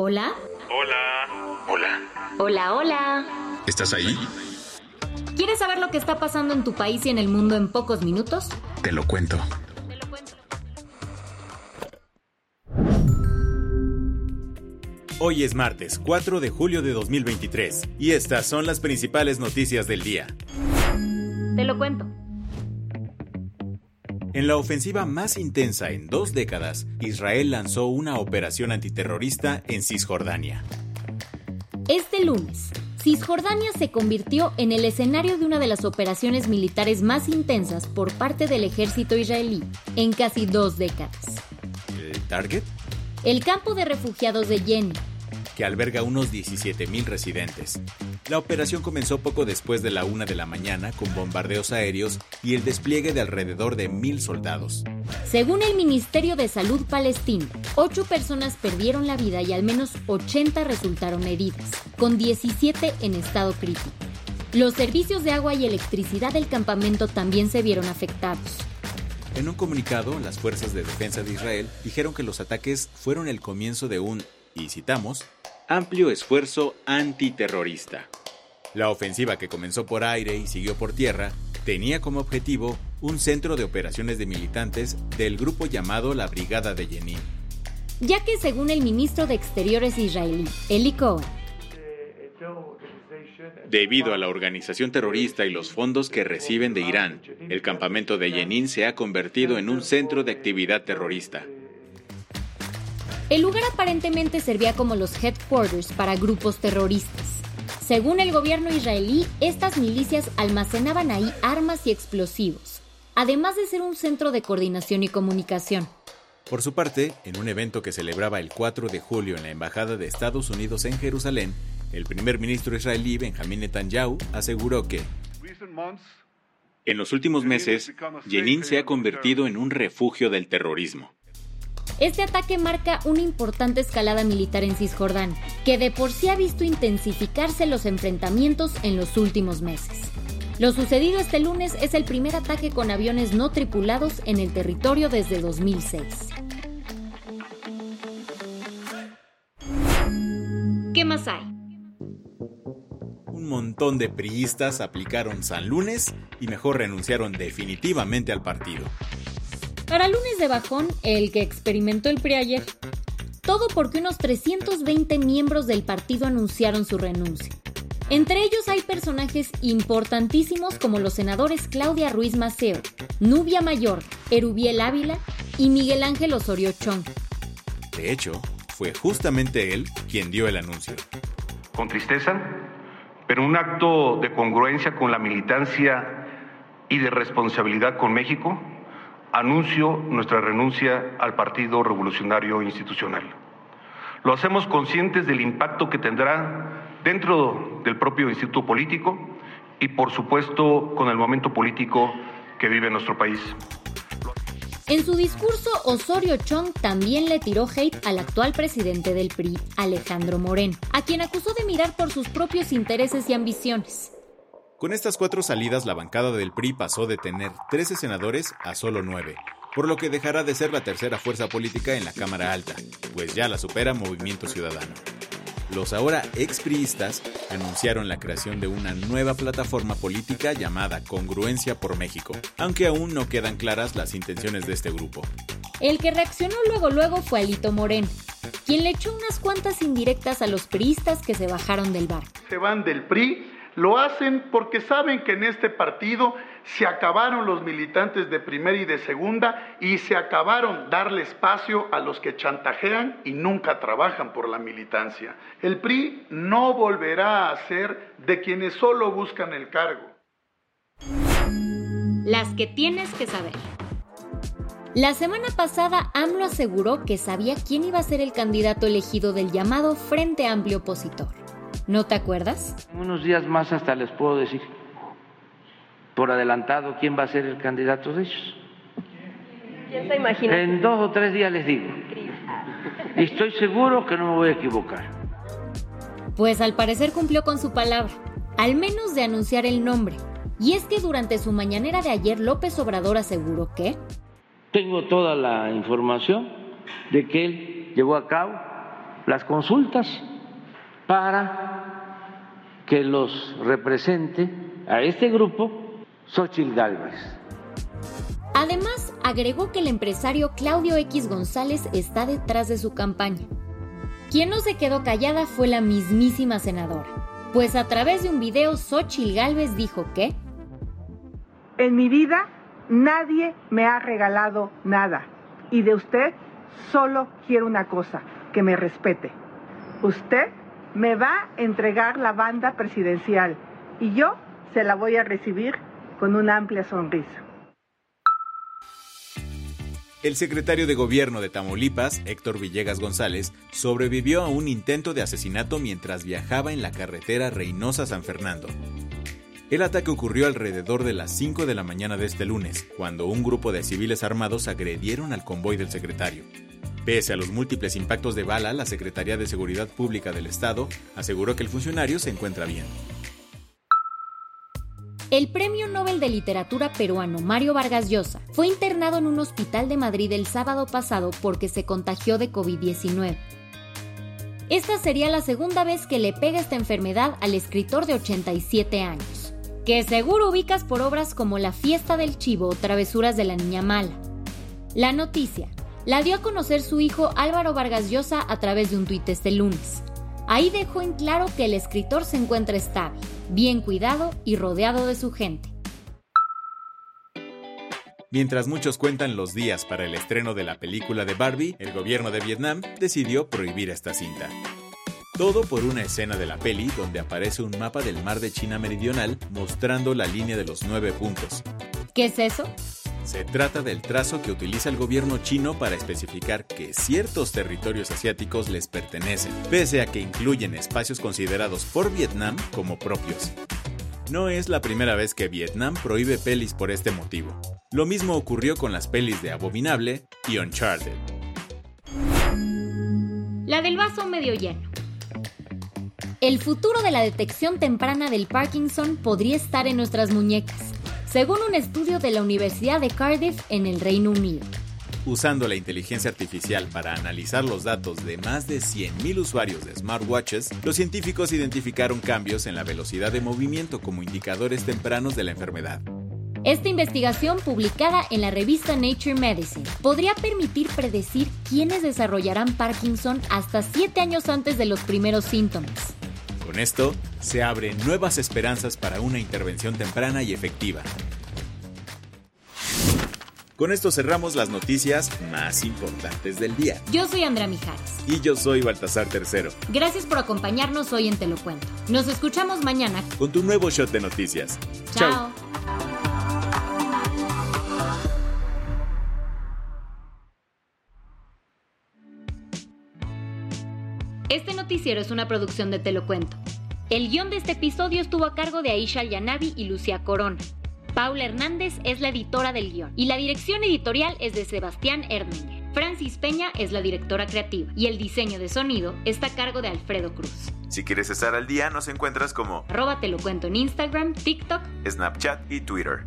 Hola. Hola. Hola. Hola, hola. ¿Estás ahí? ¿Quieres saber lo que está pasando en tu país y en el mundo en pocos minutos? Te lo cuento. Hoy es martes 4 de julio de 2023 y estas son las principales noticias del día. Te lo cuento. En la ofensiva más intensa en dos décadas, Israel lanzó una operación antiterrorista en Cisjordania. Este lunes, Cisjordania se convirtió en el escenario de una de las operaciones militares más intensas por parte del ejército israelí en casi dos décadas. ¿El target? El campo de refugiados de Yen, que alberga unos 17.000 residentes. La operación comenzó poco después de la una de la mañana con bombardeos aéreos y el despliegue de alrededor de mil soldados. Según el Ministerio de Salud palestino, ocho personas perdieron la vida y al menos 80 resultaron heridas, con 17 en estado crítico. Los servicios de agua y electricidad del campamento también se vieron afectados. En un comunicado, las fuerzas de defensa de Israel dijeron que los ataques fueron el comienzo de un, y citamos, amplio esfuerzo antiterrorista. La ofensiva que comenzó por aire y siguió por tierra tenía como objetivo un centro de operaciones de militantes del grupo llamado la Brigada de Jenin. Ya que según el ministro de Exteriores israelí, Eli Cohen, Debido a la organización terrorista y los fondos que reciben de Irán, el campamento de Jenin se ha convertido en un centro de actividad terrorista. El lugar aparentemente servía como los headquarters para grupos terroristas. Según el gobierno israelí, estas milicias almacenaban ahí armas y explosivos, además de ser un centro de coordinación y comunicación. Por su parte, en un evento que celebraba el 4 de julio en la Embajada de Estados Unidos en Jerusalén, el primer ministro israelí Benjamin Netanyahu aseguró que en los últimos meses, Jenin se ha convertido en un refugio del terrorismo. Este ataque marca una importante escalada militar en Cisjordania, que de por sí ha visto intensificarse los enfrentamientos en los últimos meses. Lo sucedido este lunes es el primer ataque con aviones no tripulados en el territorio desde 2006. ¿Qué más hay? Un montón de priistas aplicaron San Lunes y mejor renunciaron definitivamente al partido. Para lunes de bajón, el que experimentó el PRI ayer. Todo porque unos 320 miembros del partido anunciaron su renuncia. Entre ellos hay personajes importantísimos como los senadores Claudia Ruiz Maceo, Nubia Mayor, Erubiel Ávila y Miguel Ángel Osorio Chong. De hecho, fue justamente él quien dio el anuncio. Con tristeza, pero un acto de congruencia con la militancia y de responsabilidad con México, anuncio nuestra renuncia al Partido Revolucionario Institucional. Lo hacemos conscientes del impacto que tendrá dentro del propio instituto político y, por supuesto, con el momento político que vive nuestro país. En su discurso, Osorio Chong también le tiró hate al actual presidente del PRI, Alejandro Moreno, a quien acusó de mirar por sus propios intereses y ambiciones. Con estas cuatro salidas, la bancada del PRI pasó de tener 13 senadores a solo 9, por lo que dejará de ser la tercera fuerza política en la Cámara Alta, pues ya la supera Movimiento Ciudadano. Los ahora expriistas anunciaron la creación de una nueva plataforma política llamada Congruencia por México, aunque aún no quedan claras las intenciones de este grupo. El que reaccionó luego luego fue Alito Moreno, quien le echó unas cuantas indirectas a los priistas que se bajaron del bar. Se van del PRI lo hacen porque saben que en este partido se acabaron los militantes de primera y de segunda y se acabaron darle espacio a los que chantajean y nunca trabajan por la militancia. El PRI no volverá a ser de quienes solo buscan el cargo. Las que tienes que saber. La semana pasada, AMLO aseguró que sabía quién iba a ser el candidato elegido del llamado Frente Amplio Opositor. ¿No te acuerdas? Unos días más hasta les puedo decir por adelantado quién va a ser el candidato de ellos. ¿Quién se imagina? En dos o tres días les digo. Y estoy seguro que no me voy a equivocar. Pues al parecer cumplió con su palabra, al menos de anunciar el nombre. Y es que durante su mañanera de ayer López Obrador aseguró que... Tengo toda la información de que él llevó a cabo las consultas para que los represente a este grupo Xochitl Galvez. Además, agregó que el empresario Claudio X González está detrás de su campaña. Quien no se quedó callada fue la mismísima senadora, pues a través de un video Xochitl Galvez dijo que En mi vida nadie me ha regalado nada y de usted solo quiero una cosa, que me respete. Usted me va a entregar la banda presidencial y yo se la voy a recibir con una amplia sonrisa. El secretario de Gobierno de Tamaulipas, Héctor Villegas González, sobrevivió a un intento de asesinato mientras viajaba en la carretera Reynosa-San Fernando. El ataque ocurrió alrededor de las 5 de la mañana de este lunes, cuando un grupo de civiles armados agredieron al convoy del secretario. Pese a los múltiples impactos de bala, la Secretaría de Seguridad Pública del Estado aseguró que el funcionario se encuentra bien. El Premio Nobel de Literatura peruano Mario Vargas Llosa fue internado en un hospital de Madrid el sábado pasado porque se contagió de COVID-19. Esta sería la segunda vez que le pega esta enfermedad al escritor de 87 años, que seguro ubicas por obras como La fiesta del chivo o Travesuras de la niña mala. La noticia la dio a conocer su hijo Álvaro Vargas Llosa a través de un tuit este lunes. Ahí dejó en claro que el escritor se encuentra estable, bien cuidado y rodeado de su gente. Mientras muchos cuentan los días para el estreno de la película de Barbie, el gobierno de Vietnam decidió prohibir esta cinta. Todo por una escena de la peli donde aparece un mapa del mar de China Meridional mostrando la línea de los nueve puntos. ¿Qué es eso? Se trata del trazo que utiliza el gobierno chino para especificar que ciertos territorios asiáticos les pertenecen, pese a que incluyen espacios considerados por Vietnam como propios. No es la primera vez que Vietnam prohíbe pelis por este motivo. Lo mismo ocurrió con las pelis de Abominable y Uncharted. La del vaso medio lleno. El futuro de la detección temprana del Parkinson podría estar en nuestras muñecas según un estudio de la Universidad de Cardiff en el Reino Unido. Usando la inteligencia artificial para analizar los datos de más de 100.000 usuarios de smartwatches, los científicos identificaron cambios en la velocidad de movimiento como indicadores tempranos de la enfermedad. Esta investigación, publicada en la revista Nature Medicine, podría permitir predecir quiénes desarrollarán Parkinson hasta 7 años antes de los primeros síntomas. Con esto, se abren nuevas esperanzas para una intervención temprana y efectiva. Con esto cerramos las noticias más importantes del día. Yo soy Andrea Mijares. Y yo soy Baltasar Tercero. Gracias por acompañarnos hoy en Te lo Cuento. Nos escuchamos mañana con tu nuevo shot de noticias. Chao. Este noticiero es una producción de Te lo Cuento. El guion de este episodio estuvo a cargo de Aisha Yanavi y Lucia Corona. Paula Hernández es la editora del guion y la dirección editorial es de Sebastián Erdmeyer. Francis Peña es la directora creativa y el diseño de sonido está a cargo de Alfredo Cruz. Si quieres estar al día, nos encuentras como arroba te lo cuento en Instagram, TikTok, Snapchat y Twitter.